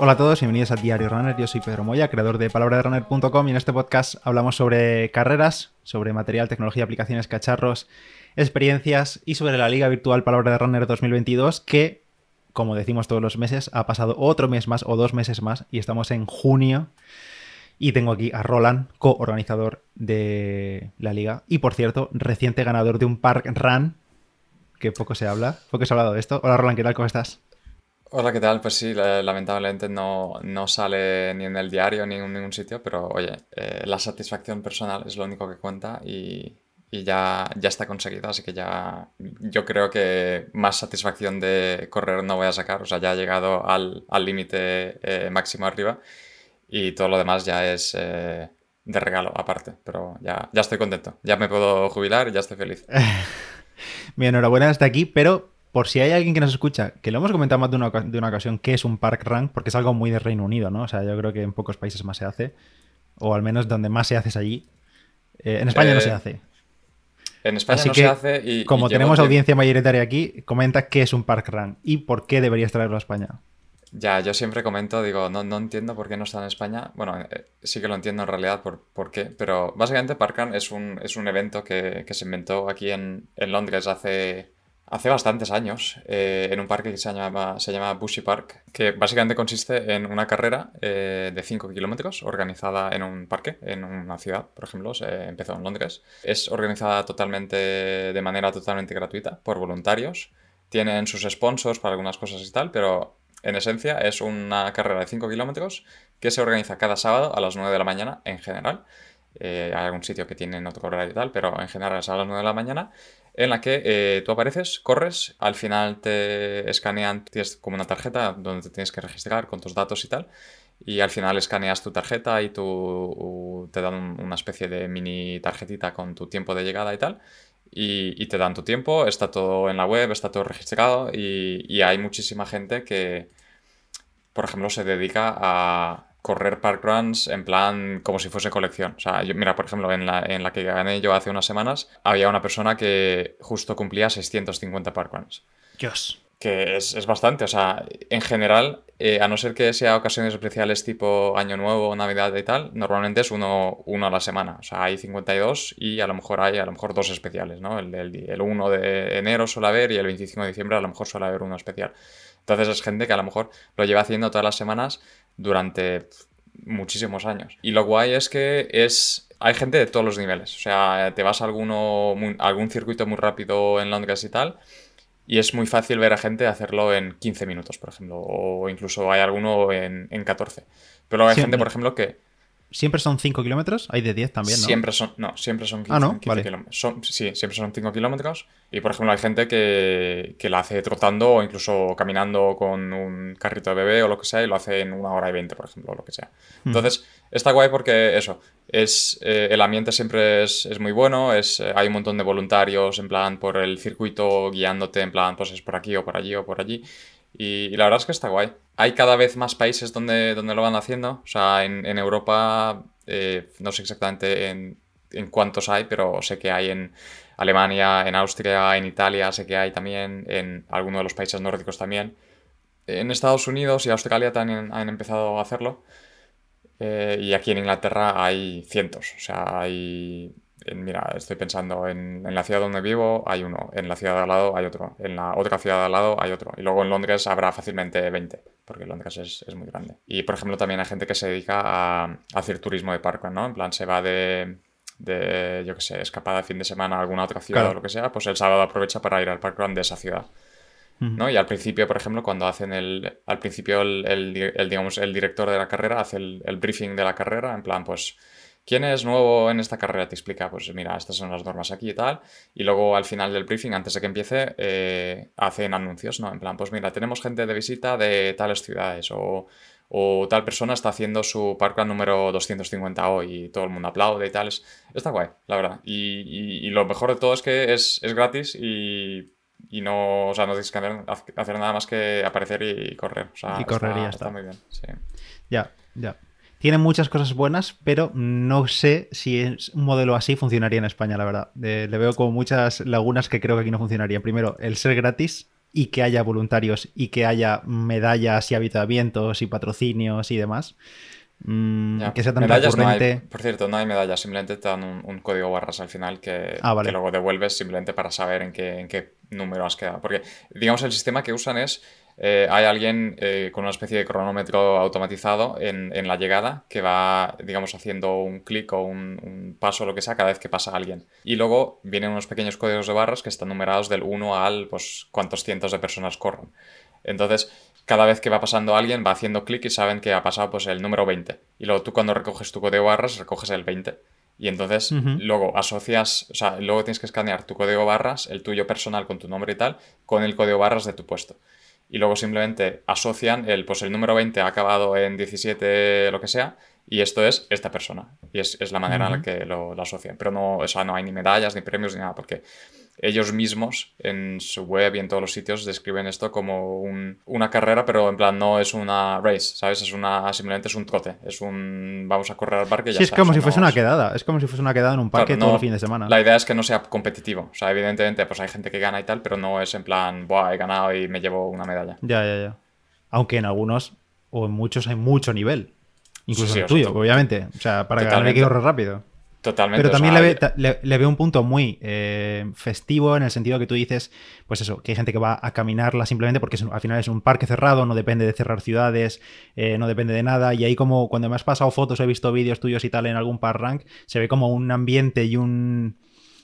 Hola a todos, bienvenidos a Diario Runner. Yo soy Pedro Moya, creador de palabraderunner.com y en este podcast hablamos sobre carreras, sobre material, tecnología, aplicaciones, cacharros, experiencias y sobre la Liga Virtual Palabra de Runner 2022 que, como decimos todos los meses, ha pasado otro mes más o dos meses más y estamos en junio. Y tengo aquí a Roland, coorganizador de la liga y, por cierto, reciente ganador de un Park Run, que poco se habla. Poco se ha hablado de esto. Hola Roland, ¿qué tal? ¿Cómo estás? Hola, ¿qué tal? Pues sí, lamentablemente no, no sale ni en el diario ni en ningún sitio, pero oye, eh, la satisfacción personal es lo único que cuenta y, y, ya, ya está conseguido, así que ya yo creo que más satisfacción de correr no voy a sacar, o sea, ya ha llegado al límite eh, máximo arriba y todo lo demás ya es eh, de regalo aparte, pero ya, ya estoy contento, ya me puedo jubilar y ya estoy feliz. Mi enhorabuena hasta aquí, pero por si hay alguien que nos escucha, que lo hemos comentado más de una, de una ocasión, ¿qué es un park rank? Porque es algo muy de Reino Unido, ¿no? O sea, yo creo que en pocos países más se hace, o al menos donde más se hace es allí. Eh, en España no se eh, hace. En España no se hace y. Como tenemos audiencia mayoritaria aquí, comenta qué es un park rank y por qué deberías traerlo a España. Ya, yo siempre comento, digo, no, no entiendo por qué no está en España. Bueno, eh, sí que lo entiendo en realidad por, por qué, pero básicamente Parkrun es un, es un evento que, que se inventó aquí en, en Londres hace hace bastantes años eh, en un parque que se llama, se llama Bushy Park, que básicamente consiste en una carrera eh, de 5 kilómetros organizada en un parque, en una ciudad, por ejemplo, se empezó en Londres. Es organizada totalmente, de manera totalmente gratuita, por voluntarios. Tienen sus sponsors para algunas cosas y tal, pero en esencia es una carrera de 5 kilómetros que se organiza cada sábado a las 9 de la mañana en general. Eh, hay algún sitio que tiene otro horario y tal, pero en general es a las 9 de la mañana en la que eh, tú apareces, corres, al final te escanean, tienes como una tarjeta donde te tienes que registrar con tus datos y tal, y al final escaneas tu tarjeta y tú, te dan una especie de mini tarjetita con tu tiempo de llegada y tal, y, te dan tu tiempo, está todo en la web, está todo registrado, y hay muchísima gente que, por ejemplo, se dedica a correr parkruns en plan como si fuese colección. O sea, yo, mira, por ejemplo, en la, en la que gané yo hace unas semanas, había una persona que justo cumplía 650 parkruns. Dios. Que es, es, bastante, o sea, en general, eh, a no ser que sea ocasiones especiales tipo Año Nuevo, Navidad y tal, normalmente es uno, uno a la semana. O sea, hay 52 y a lo mejor hay a lo mejor dos especiales, ¿no? El, el, el 1 de enero suele haber y el 25 de diciembre a lo mejor suele haber uno especial. Entonces es gente que a lo mejor lo lleva haciendo todas las semanas durante muchísimos años. Y lo guay es que es hay gente de todos los niveles. O sea, te vas a alguno, algún circuito muy rápido en Londres y tal, y es muy fácil ver a gente hacerlo en 15 minutos, por ejemplo, o incluso hay alguno en, en 14. Pero hay gente, por ejemplo, que ¿Siempre son 5 kilómetros? Hay de 10 también, ¿no? Siempre son, no, siempre son 15, ah, ¿no? kilómetros. sí, siempre son 5 kilómetros. Y por ejemplo, hay gente que, que la hace trotando o incluso caminando con un carrito de bebé o lo que sea y lo hace en una hora y 20, por ejemplo, o lo que sea. Hmm. Entonces, está guay porque eso, es, eh, el ambiente siempre es, es muy bueno, es, eh, hay un montón de voluntarios en plan por el circuito guiándote en plan, pues es por aquí o por allí o por allí. Y, la verdad es que está guay. Hay cada vez más países donde, donde lo van haciendo. O sea, en, Europa, eh, no sé exactamente en, cuántos hay, pero sé que hay en Alemania, en Austria, en Italia, sé que hay también, en algunos de los países nórdicos también. En Estados Unidos y Australia también han empezado a hacerlo. Eh, y aquí en Inglaterra hay cientos. O sea, hay mira, estoy pensando en, la ciudad donde vivo hay uno, en la ciudad de al lado hay otro, en la otra ciudad de al lado hay otro. Y luego en Londres habrá fácilmente 20, porque Londres es, muy grande. Y por ejemplo también hay gente que se dedica a, hacer turismo de parkrun, ¿no? En plan, se va de, de, yo qué sé, escapada de fin de semana a alguna otra ciudad o lo que sea, pues el sábado aprovecha para ir al parkrun de esa ciudad. ¿no? Y al principio, por ejemplo, cuando hacen el. Al principio, el, digamos, el director de la carrera hace el, el, briefing de la carrera, en plan, pues ¿Quién es nuevo en esta carrera? Te explica, pues mira, estas son las normas aquí y tal. Y luego al final del briefing, antes de que empiece, eh, hacen anuncios, ¿no? En plan, pues mira, tenemos gente de visita de tales ciudades o, tal persona está haciendo su parkrun número 250 hoy y todo el mundo aplaude y tal. está guay, la verdad. Y, lo mejor de todo es que es, gratis y, no, o sea, no tienes que hacer, nada más que aparecer y, correr. y correr y ya está. está muy bien, sí. Ya, ya. Tiene muchas cosas buenas, pero no sé si es un modelo así funcionaría en España, la verdad. le veo como muchas lagunas que creo que aquí no funcionarían. Primero, el ser gratis, y que haya voluntarios y que haya medallas y habitamientos y patrocinios y demás. Mm, que sea tan medallas por cierto, no hay medallas, simplemente te dan un, código barras al final que, ah, que, luego devuelves simplemente para saber en qué, en qué número has quedado. Porque, digamos, el sistema que usan es eh, hay alguien eh, con una especie de cronómetro automatizado en, la llegada que va, digamos, haciendo un clic o un, paso lo que sea cada vez que pasa alguien. Y luego vienen unos pequeños códigos de barras que están numerados del 1 al, pues, cuántos cientos de personas corren. Entonces, cada vez que va pasando alguien va haciendo clic y saben que ha pasado pues el número 20. Y luego tú cuando recoges tu código de barras recoges el 20. Y entonces luego asocias, o sea, luego tienes que escanear tu código barras, el tuyo personal con tu nombre y tal, con el código barras de tu puesto y luego simplemente asocian el, pues el número 20 ha acabado en 17, lo que sea, y esto es esta persona. Y es, la manera en la que lo, asocian. Pero no, o no hay ni medallas, ni premios, ni nada, porque ellos mismos en su web y en todos los sitios describen esto como una carrera, pero en plan no es una race, ¿sabes? Es una, simplemente es un trote, es un vamos a correr al parque y ya Sí, es como si fuese una quedada, es como si fuese una quedada en un parque todo el fin de semana. La idea es que no sea competitivo, o sea, evidentemente pues hay gente que gana y tal, pero no es en plan, Buah, he ganado y me llevo una medalla. Ya, ya, ya. Aunque en algunos o en muchos hay mucho nivel. Incluso en el tuyo, obviamente. O sea, para ganar hay que correr rápido. Totalmente. Pero también le, veo un punto muy eh, festivo en el sentido que tú dices, pues eso, que hay gente que va a caminarla simplemente porque al final es un parque cerrado, no depende de cerrar ciudades, eh, no depende de nada. Y ahí como cuando me has pasado fotos, he visto vídeos tuyos y tal en algún par rank, se ve como un ambiente y un,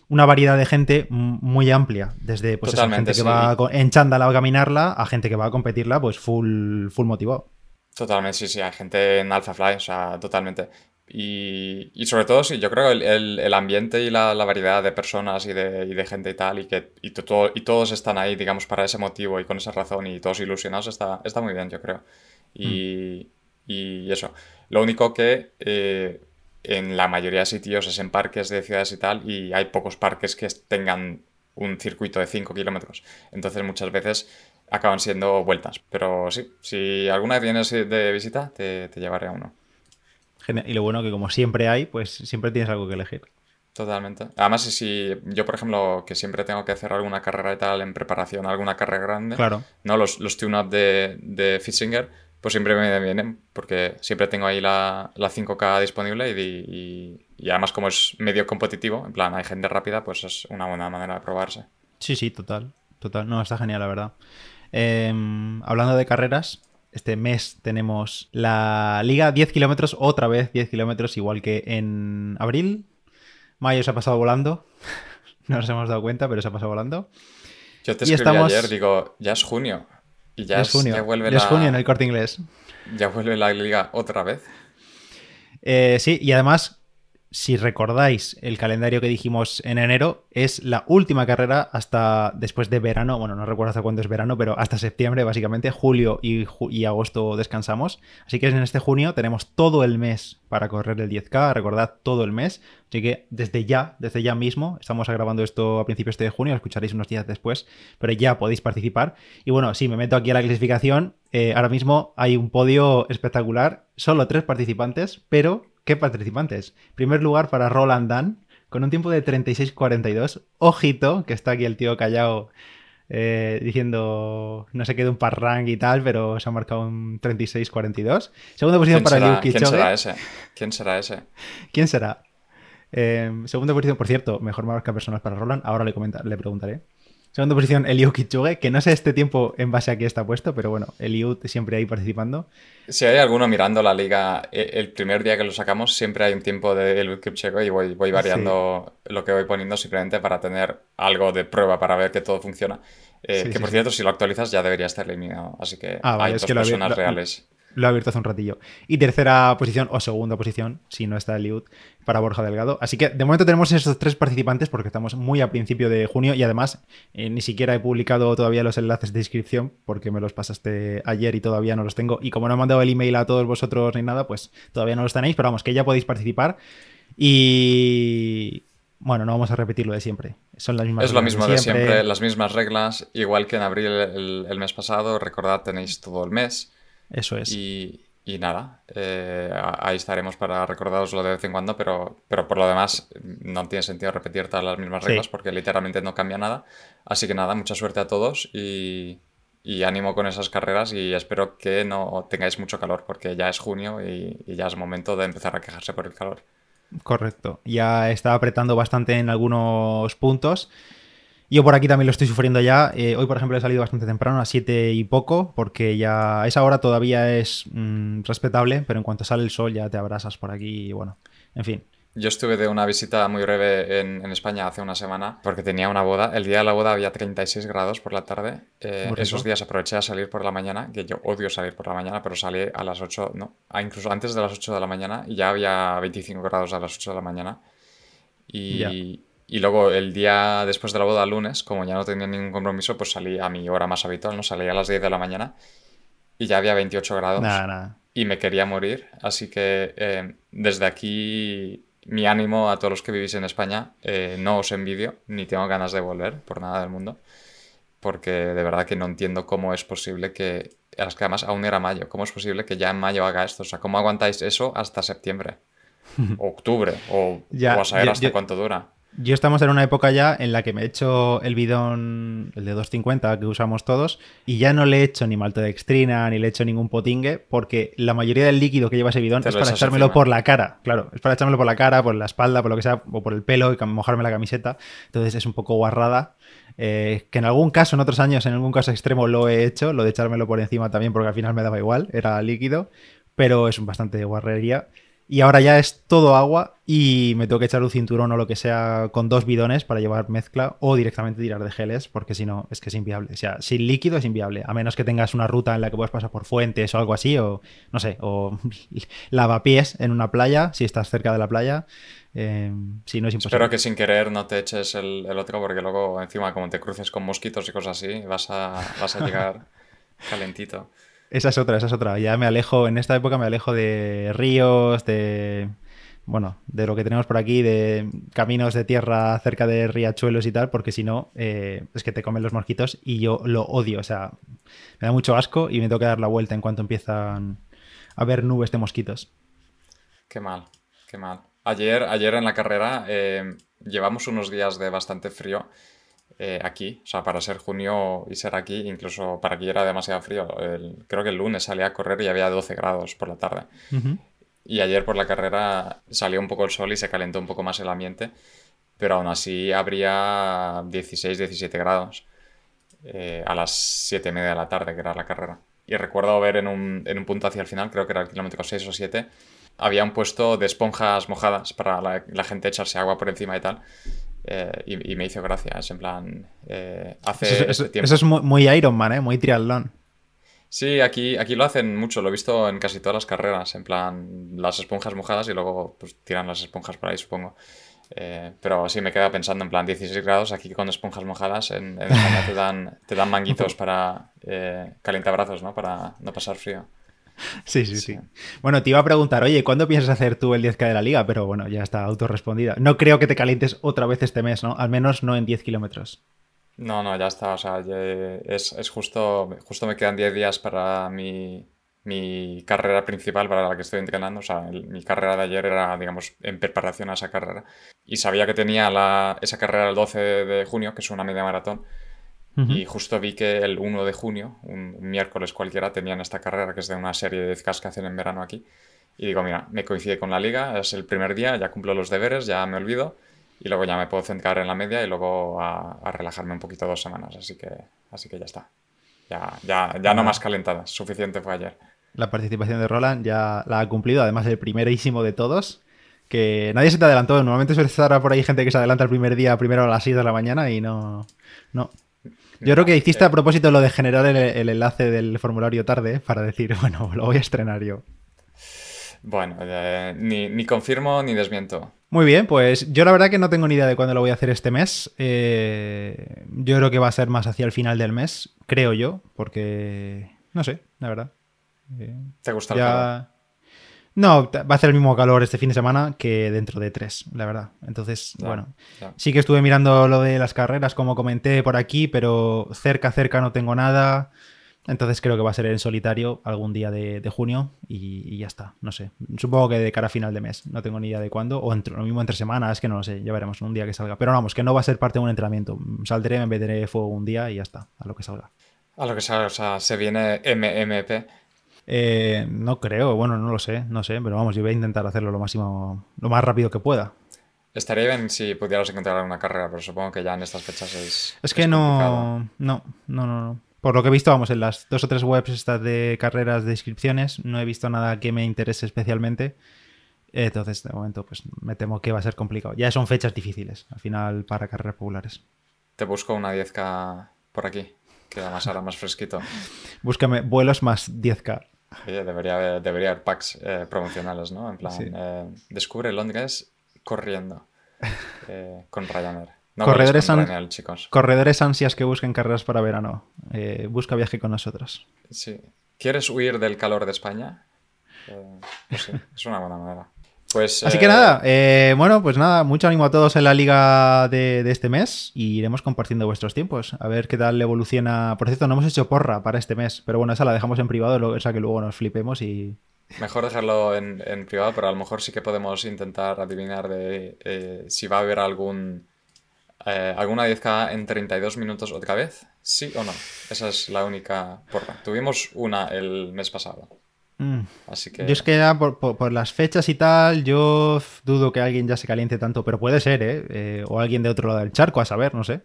una variedad de gente muy amplia. Desde pues gente que va en chándal a caminarla a gente que va a competirla, pues full, full motivado. Totalmente, sí, sí, hay gente en Alpha Fly, o sea, totalmente. Y, y, sobre todo, sí, yo creo que el, el, ambiente y la, la, variedad de personas y de, y de, gente y tal, y que y, todo, y todos están ahí, digamos, para ese motivo y con esa razón y todos ilusionados, está, está muy bien, yo creo. Y, mm. y eso. Lo único que eh, en la mayoría de sitios es en parques de ciudades y tal, y hay pocos parques que tengan un circuito de 5 kilómetros. Entonces, muchas veces acaban siendo vueltas. Pero sí, si alguna vez vienes de visita, te, te llevaré a uno. Y lo bueno que como siempre hay, pues siempre tienes algo que elegir. Totalmente. Además, si yo, por ejemplo, que siempre tengo que hacer alguna carrera y tal en preparación, alguna carrera grande, claro. ¿no? Los, los tune-up de, de Fitsinger, pues siempre me vienen, porque siempre tengo ahí la, la 5K disponible y, y, además como es medio competitivo, en plan, hay gente rápida, pues es una buena manera de probarse. Sí, sí, total. Total. No, está genial, la verdad. Em, hablando de carreras, este mes tenemos la liga 10 kilómetros, otra vez 10 kilómetros, igual que en abril. Mayo se ha pasado volando. no nos hemos dado cuenta, pero se ha pasado volando. Yo te escribí ayer, digo, ya es junio. Y ya, es, junio. Ya vuelve ya es junio en el corte inglés. Ya vuelve la liga otra vez. Eh, sí, y además si recordáis el calendario que dijimos en enero, es la última carrera hasta después de verano. Bueno, no recuerdo hasta cuándo es verano, pero hasta septiembre, básicamente. Julio y, agosto descansamos. Así que en este junio tenemos todo el mes para correr el 10K. Recordad, todo el mes. Así que desde ya, desde ya mismo, estamos grabando esto a principios de junio, lo escucharéis unos días después, pero ya podéis participar. Y bueno, sí, me meto aquí a la clasificación. Eh, ahora mismo hay un podio espectacular, solo tres participantes, pero ¿Qué participantes? Primer lugar para Roland Dan, con un tiempo de 36-42. Ojito, que está aquí el tío callado eh, diciendo no sé qué de un parrang y tal, pero se ha marcado un 36-42. Segunda posición para Liu ¿Quién será ese? ¿Quién será ese? ¿Quién será? Eh, segunda posición, por cierto, mejor marca personal para Roland. Ahora le, le preguntaré. Segunda posición, Eliud Kichuge, que no sé este tiempo en base a qué está puesto, pero bueno, Eliud siempre ahí participando. Si hay alguno mirando la liga, e, el primer día que lo sacamos, siempre hay un tiempo de Eliud Kipchoge y voy, voy variando lo que voy poniendo simplemente para tener algo de prueba para ver que todo funciona. Eh, que por cierto, si lo actualizas ya debería estar eliminado, así que ah, hay dos personas reales. Lo ha abierto hace un ratillo. Y tercera posición, o segunda posición, si no está Eliud, para Borja Delgado. Así que de momento tenemos esos tres participantes porque estamos muy a principio de junio y además eh, ni siquiera he publicado todavía los enlaces de inscripción porque me los pasaste ayer y todavía no los tengo. Y como no he mandado el email a todos vosotros ni nada, pues todavía no los tenéis, pero vamos, que ya podéis participar. Y bueno, no vamos a repetir lo de siempre. Son las mismas es lo mismo de siempre. las mismas reglas, igual que en abril el mes pasado. Recordad, tenéis todo el mes. Eso es. Y, y nada, eh, ahí estaremos para recordaroslo de vez en cuando, pero, pero por lo demás no tiene sentido repetir todas las mismas reglas porque literalmente no cambia nada. Así que nada, mucha suerte a todos y, ánimo con esas carreras y espero que no tengáis mucho calor porque ya es junio y, y ya es momento de empezar a quejarse por el calor. Correcto, ya está apretando bastante en algunos puntos. Yo por aquí también lo estoy sufriendo ya. Eh, hoy, por ejemplo, he salido bastante temprano, a 7 y poco, porque ya a esa hora todavía es mm, respetable, pero en cuanto sale el sol ya te abrasas por aquí y bueno, en fin. Yo estuve de una visita muy breve en, España hace una semana porque tenía una boda. El día de la boda había 36 grados por la tarde. Eh, esos días aproveché a salir por la mañana, que yo odio salir por la mañana, pero salí a las 8, no, incluso antes de las 8 de la mañana y ya había 25 grados a las 8 de la mañana. Y, y luego el día después de la boda, lunes, como ya no tenía ningún compromiso, pues salí a mi hora más habitual, ¿no? Salí a las 10 de la mañana y ya había 28 grados. Y me quería morir. Así que eh, desde aquí mi ánimo a todos los que vivís en España. Eh, no os envidio, ni tengo ganas de volver por nada del mundo. Porque de verdad que no entiendo cómo es posible que... Es que además aún era mayo. ¿Cómo es posible que ya en mayo haga esto? O sea, ¿cómo aguantáis eso hasta septiembre? octubre, o, ya, a saber hasta cuánto dura. Yo estamos en una época ya en la que me he hecho el bidón, el de 250 que usamos todos, y ya no le he hecho ni maltodextrina ni le he hecho ningún potingue, porque la mayoría del líquido que lleva ese bidón es para echármelo por la cara. Claro, es para echármelo por la cara, por la espalda, por lo que sea, o por el pelo y mojarme la camiseta. Entonces es un poco guarrada. Eh, que en algún caso, en otros años, en algún caso extremo lo he hecho, lo de echármelo por encima también, porque al final me daba igual, era líquido, pero es bastante guarrería. Y ahora ya es todo agua y me tengo que echar un cinturón o lo que sea con dos bidones para llevar mezcla o directamente tirar de geles porque si no es que es inviable. O sea, sin líquido es inviable, a menos que tengas una ruta en la que puedas pasar por fuentes o algo así o no sé, o lavapiés en una playa si estás cerca de la playa. Eh, si no es imposible. Espero que sin querer no te eches el, otro porque luego encima como te cruces con mosquitos y cosas así vas a, vas a llegar calentito. Esa es otra, esa es otra. Ya me alejo, en esta época me alejo de ríos, de. Bueno, de lo que tenemos por aquí, de caminos de tierra cerca de riachuelos y tal, porque si no, eh, es que te comen los mosquitos y yo lo odio. O sea, me da mucho asco y me tengo que dar la vuelta en cuanto empiezan a haber nubes de mosquitos. Qué mal, qué mal. Ayer, ayer en la carrera eh, llevamos unos días de bastante frío eh, aquí, o sea, para ser junio y ser aquí, incluso para aquí era demasiado frío. creo que el lunes salí a correr y había 12 grados por la tarde. Y ayer por la carrera salió un poco el sol y se calentó un poco más el ambiente, pero aún así habría 16, 17 grados eh, a las 7 y media de la tarde, que era la carrera. Y recuerdo ver en un, en un punto hacia el final, creo que era el kilómetro 6 o 7, había un puesto de esponjas mojadas para la, la gente echarse agua por encima y tal. Eh, y, me hizo gracia, es en plan, eh, hace eso, eso, es muy, Iron Man, ¿eh? muy triatlón. Sí, aquí, aquí lo hacen mucho, lo he visto en casi todas las carreras, en plan las esponjas mojadas y luego pues, tiran las esponjas por ahí, supongo. Eh, pero sí me queda pensando en plan 16 grados aquí con esponjas mojadas en, España te dan, te dan manguitos para calentar brazos, ¿no? Para no pasar frío. Sí, sí, sí, Bueno, te iba a preguntar, oye, ¿cuándo piensas hacer tú el 10K de la liga? Pero bueno, ya está autorrespondida. No creo que te calientes otra vez este mes, ¿no? Al menos no en 10 kilómetros. No, no, ya está. O sea, es, justo, justo me quedan 10 días para mi, carrera principal para la que estoy entrenando. O sea, mi carrera de ayer era, digamos, en preparación a esa carrera. Y sabía que tenía la, esa carrera el 12 de junio, que es una media maratón. Y justo vi que el 1 de junio, un, miércoles cualquiera, tenían esta carrera que es de una serie de 10K que hacen en verano aquí. Y digo, mira, me coincide con la liga, es el primer día, ya cumplo los deberes, ya me olvido. Y luego ya me puedo centrar en la media y luego a, relajarme un poquito dos semanas. Así que, así que ya está. Ya, ya, ya no más calentadas, suficiente fue ayer. La participación de Roland ya la ha cumplido, además el primerísimo de todos que nadie se te adelantó. Normalmente suele estar por ahí gente que se adelanta el primer día, primero a las 6 de la mañana y no. No. Yo creo que hiciste a propósito lo de generar el, enlace del formulario tarde para decir, bueno, lo voy a estrenar yo. Bueno, eh, ni, confirmo ni desmiento. Muy bien, pues yo la verdad que no tengo ni idea de cuándo lo voy a hacer este mes. Eh, yo creo que va a ser más hacia el final del mes, creo yo, porque no sé, la verdad. ¿Te gusta el no, va a hacer el mismo calor este fin de semana que dentro de tres, la verdad. Entonces, bueno, sí que estuve mirando lo de las carreras, como comenté por aquí, pero cerca, cerca no tengo nada. Entonces creo que va a ser en solitario algún día de, junio y, ya está. No sé. Supongo que de cara a final de mes. No tengo ni idea de cuándo. O entre, lo mismo entre semanas, que no lo sé. Ya veremos un día que salga. Pero vamos, que no va a ser parte de un entrenamiento. Saldré, me meteré fuego un día y ya está. A lo que salga. A lo que salga. O sea, se viene MMP. Eh, no creo. Bueno, no lo sé. No sé. Pero vamos, yo voy a intentar hacerlo lo máximo, lo más rápido que pueda. Estaría bien si pudieras encontrar una carrera, pero supongo que ya en estas fechas es. Es que no, no, no, no, Por lo que he visto, vamos, en las dos o tres webs estas de carreras de inscripciones, no he visto nada que me interese especialmente. Entonces, de momento, pues me temo que va a ser complicado. Ya son fechas difíciles, al final, para carreras populares. Te busco una 10K por aquí, que además ahora más fresquito. Búscame vuelos más 10K. Debería, haber, debería haber packs eh, promocionales, ¿no? En plan, eh, descubre Londres corriendo eh, con Ryanair. corredores, corredores ansias que busquen carreras para verano. Busca viaje con nosotros. Sí. ¿Quieres huir del calor de España? Es una buena manera. Pues, Así que nada, bueno, pues nada, mucho ánimo a todos en la liga de, este mes y iremos compartiendo vuestros tiempos. A ver qué tal evoluciona. Por cierto, no hemos hecho porra para este mes, pero bueno, esa la dejamos en privado, o sea que luego nos flipemos y, Mejor dejarlo en, privado, pero a lo mejor sí que podemos intentar adivinar de eh, si va a haber algún eh, alguna 10K en 32 minutos otra vez, sí o no. Esa es la única porra. Tuvimos una el mes pasado. Mm. Así que... Yo es que ya por, las fechas y tal, yo dudo que alguien ya se caliente tanto, pero puede ser, ¿eh? ¿eh? O alguien de otro lado del charco, a saber, no sé.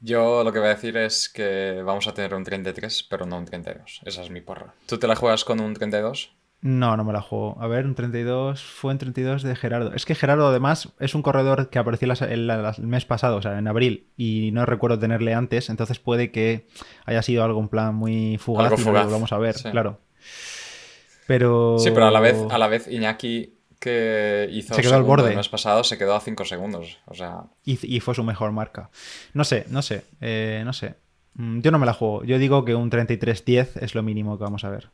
Yo lo que voy a decir es que vamos a tener un 33, pero no un 32. Esa es mi porra. ¿Tú te la juegas con un 32? No, no me la juego. A ver, un 32 fue en 32 de Gerardo. Es que Gerardo además es un corredor que apareció el, mes pasado, o sea, en abril, y no recuerdo tenerle antes, entonces puede que haya sido algo en plan muy fugaz, y lo vamos a ver, claro. Pero... Sí, pero a la vez, a la vez Iñaki que hizo se quedó al borde. el mes pasado se quedó a 5 segundos, o sea... Y, fue su mejor marca. No sé, no sé, eh, no sé. Mm, yo no me la juego. Yo digo que un 33-10 es lo mínimo que vamos a ver.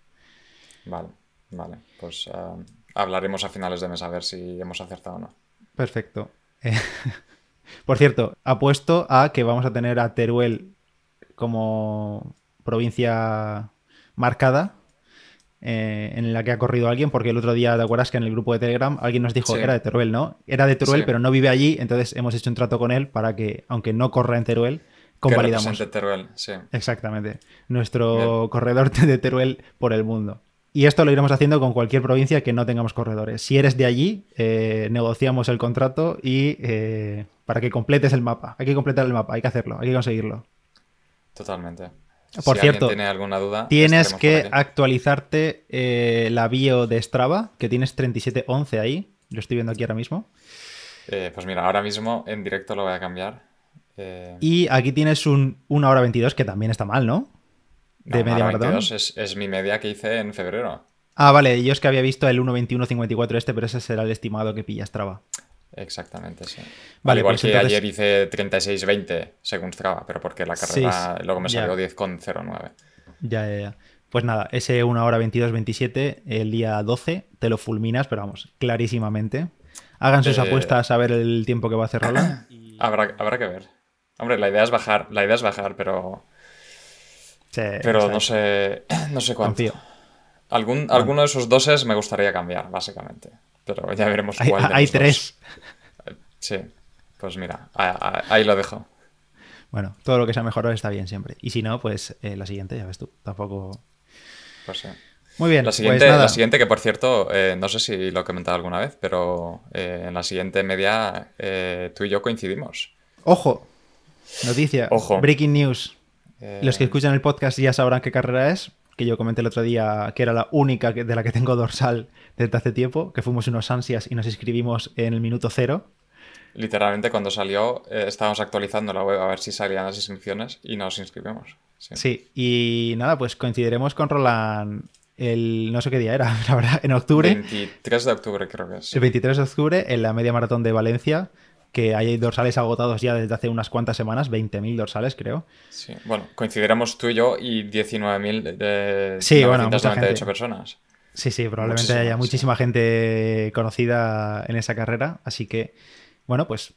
Vale. Vale, pues eh, hablaremos a finales de mes a ver si hemos acertado o no. Perfecto. por cierto, apuesto a que vamos a tener a Teruel como provincia marcada eh, en la que ha corrido alguien, porque el otro día, ¿te acuerdas que en el grupo de Telegram alguien nos dijo que era de Teruel, ¿no? Era de Teruel, pero no vive allí, entonces hemos hecho un trato con él para que, aunque no corra en Teruel, convalidamos. Teruel, sí. Exactamente. Nuestro corredor de Teruel por el mundo. Y esto lo iremos haciendo con cualquier provincia que no tengamos corredores. Si eres de allí, eh, negociamos el contrato y eh, para que completes el mapa. Hay que completar el mapa, hay que hacerlo, hay que conseguirlo. Totalmente. Por cierto, tiene alguna duda, tienes que actualizarte eh, la bio de Strava, que tienes 3711 ahí. Lo estoy viendo aquí ahora mismo. pues mira, ahora mismo en directo lo voy a cambiar. Y aquí tienes un 1 hora 22, que también está mal, ¿no? de media maratón. Es, mi media que hice en febrero. Ah, vale, yo es que había visto el 1.21.54 este, pero ese será el estimado que pilla Strava. Exactamente, sí. Vale, igual pues que ayer hice 36.20 según Strava, pero porque la carrera luego me salió 10.09. Ya, ya, ya. Pues nada, ese 1 hora 22.27, el día 12, te lo fulminas, pero vamos, clarísimamente. Hagan sus eh, apuestas a ver el tiempo que va a hacer Roland. Habrá, habrá que ver. Hombre, la idea es bajar, la idea es bajar, pero pero no sé, no sé cuánto. Algún, Alguno de esos doses me gustaría cambiar, básicamente. Pero ya veremos cuál. Hay, hay tres. Sí, pues mira, ahí, lo dejo. Bueno, todo lo que sea mejor está bien siempre. Y si no, pues eh, la siguiente, ya ves tú. Tampoco. Pues sí. Muy bien. La siguiente, pues la siguiente que por cierto, eh, no sé si lo he comentado alguna vez, pero eh, en la siguiente media tú y yo coincidimos. Ojo. Noticia. Ojo. Breaking news. Los que escuchan el podcast ya sabrán qué carrera es, que yo comenté el otro día que era la única de la que tengo dorsal desde hace tiempo, que fuimos unos ansias y nos inscribimos en el minuto cero. Literalmente cuando salió eh, estábamos actualizando la web a ver si salían las inscripciones y nos inscribimos. Sí. y nada, pues coincidiremos con Roland el no sé qué día era, la verdad, en octubre. 23 de octubre creo que es. El 23 de octubre en la media maratón de Valencia que hay dorsales agotados ya desde hace unas cuantas semanas, 20.000 dorsales creo. Sí, bueno, coincidiremos tú y yo y 19.000 de sí, personas. Sí, sí, probablemente haya muchísima gente conocida en esa carrera, así que, bueno, pues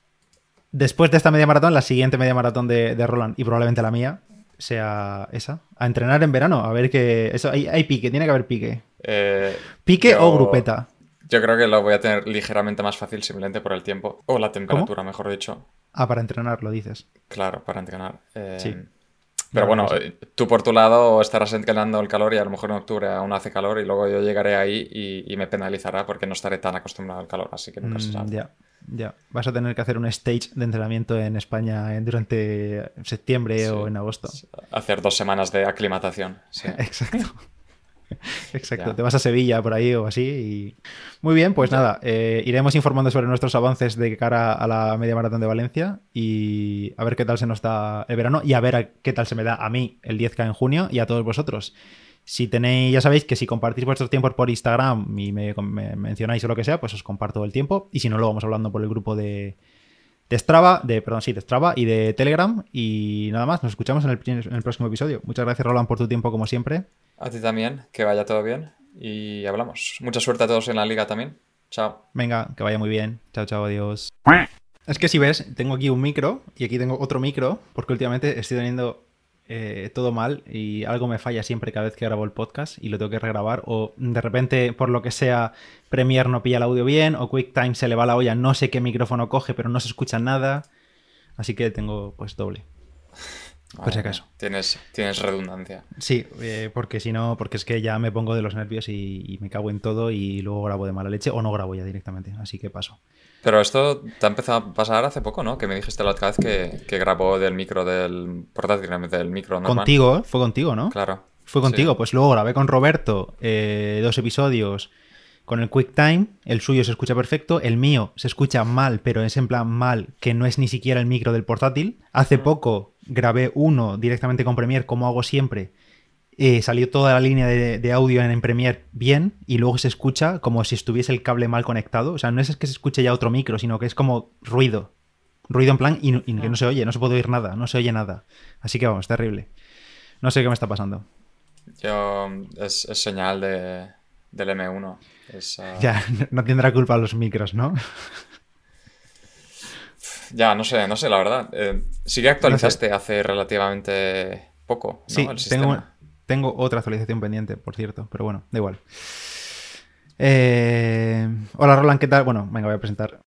después de esta media maratón, la siguiente media maratón de, Roland y probablemente la mía, sea esa. A entrenar en verano, a ver que... Eso, hay, hay pique, tiene que haber pique. Eh, ¿Pique yo- o grupeta? Yo creo que lo voy a tener ligeramente más fácil simplemente por el tiempo. O la temperatura, mejor dicho. Ah, para entrenar, lo dices. Claro, para entrenar. Eh, Sí. Pero bueno, pues eh, tú por tu lado estarás entrenando el calor y a lo mejor en octubre aún hace calor y luego yo llegaré ahí y, y me penalizará porque no estaré tan acostumbrado al calor, así que nunca se Mm, sabe. ya, ya. Vas a tener que hacer un stage de entrenamiento en España en- durante septiembre Sí. o en agosto. Hacer dos semanas de aclimatación. sí. Exacto. Exacto, Ya. te vas a Sevilla por ahí o así. Y... Muy bien, pues nada, eh, iremos informando sobre nuestros avances de cara a la media maratón de Valencia y a ver qué tal se nos da el verano y a ver a qué tal se me da a mí el 10K en junio y a todos vosotros. Si tenéis, ya sabéis que si compartís vuestros tiempos por Instagram y me, me mencionáis o lo que sea, pues os comparto el tiempo. Y si no, lo vamos hablando por el grupo de, de Strava, de, perdón, sí, de Strava y de Telegram. Y nada más, nos escuchamos en el, en el próximo episodio. Muchas gracias, Roland, por tu tiempo, como siempre. A ti también, que vaya todo bien y hablamos. Mucha suerte a todos en la liga también. Chao. Venga, que vaya muy bien. Chao, chao, adiós. Es que si ves, tengo aquí un micro y aquí tengo otro micro, porque últimamente estoy teniendo eh, todo mal y algo me falla siempre cada vez que grabo el podcast y lo tengo que regrabar. O de repente, por lo que sea, Premiere no pilla el audio bien, o QuickTime se le va la olla, no sé qué micrófono coge, pero no se escucha nada. Así que tengo pues doble. Por si acaso. Tienes, tienes redundancia. Sí, eh, porque si no, porque es que ya me pongo de los nervios y, y me cago en todo y luego grabo de mala leche o no grabo ya directamente. Así que paso. Pero esto te ha empezado a pasar hace poco, ¿no? Que me dijiste la otra vez que, que grabó del micro del portátil, del micro normal. Contigo, ¿eh? fue contigo, ¿no? Claro. Fue contigo, Sí. pues luego grabé con Roberto eh, dos episodios con el QuickTime, el suyo se escucha perfecto, el mío se escucha mal, pero es en plan mal, que no es ni siquiera el micro del portátil. Hace poco grabé uno directamente con Premiere, como hago siempre. Eh, salió toda la línea de, de audio en, Premiere bien y luego se escucha como si estuviese el cable mal conectado. O sea, no es que se escuche ya otro micro, sino que es como ruido. Ruido en plan y, que no se oye, no se puede oír nada, no se oye nada. Así que vamos, terrible. No sé qué me está pasando. Yo, es, es señal de, del M1. Es, ah, Ya, no tendrá culpa los micros, ¿no? ya, no sé, no sé, la verdad. Eh, sí que actualizaste hace relativamente poco, ¿no? Sí, El tengo, sistema. tengo otra actualización pendiente, por cierto, pero bueno, da igual. Eh, Hola Roland, ¿qué tal? Bueno, venga, voy a presentar.